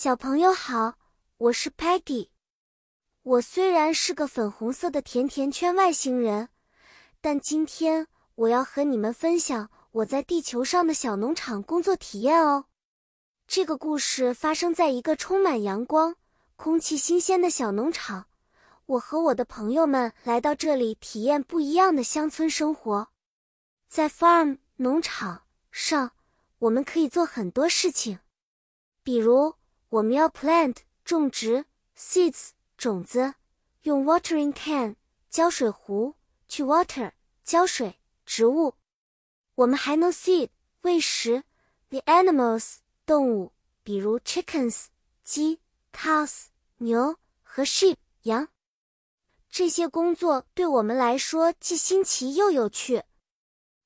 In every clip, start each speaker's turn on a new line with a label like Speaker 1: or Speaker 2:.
Speaker 1: 小朋友好，我是 Peggy。我虽然是个粉红色的甜甜圈外星人，但今天我要和你们分享我在地球上的小农场工作体验哦。这个故事发生在一个充满阳光、空气新鲜的小农场。我和我的朋友们来到这里体验不一样的乡村生活。在 farm 农场上，我们可以做很多事情，比如我们要 plant 种植 seeds 种子，用 watering can 浇水壶去 water 浇水植物。我们还能 seed 喂食 the animals 动物，比如 chickens 鸡，cows 牛和 sheep 羊。这些工作对我们来说既新奇又有趣。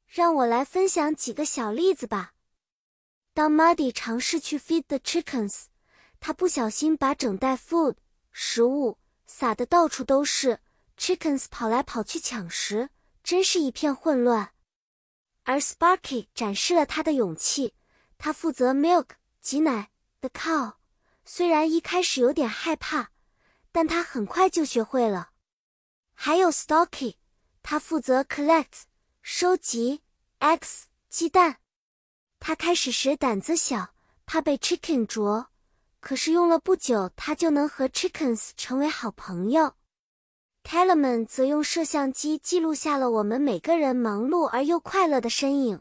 Speaker 1: 让我来分享几个小例子吧。当 Muddy 尝试去 feed the chickens，他不小心把整袋 food 食物撒得到处都是，chickens 跑来跑去抢食，真是一片混乱。而 Sparky 展示了他的勇气，他负责 milk 挤奶 the cow，虽然一开始有点害怕，但他很快就学会了。还有 Stocky，他负责 collect 收集 eggs 鸡蛋。他开始时胆子小，怕被 chicken 啄，可是用了不久，他就能和 chickens 成为好朋友。Tellerman 则用摄像机记录下了我们每个人忙碌而又快乐的身影。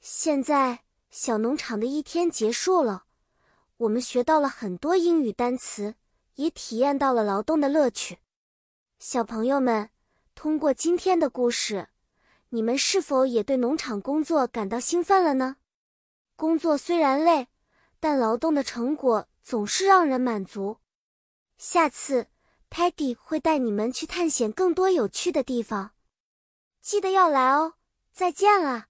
Speaker 1: 现在，小农场的一天结束了，我们学到了很多英语单词，也体验到了劳动的乐趣。小朋友们，通过今天的故事，你们是否也对农场工作感到兴奋了呢？工作虽然累，但劳动的成果总是让人满足。下次，Paddy 会带你们去探险更多有趣的地方，记得要来哦！再见了。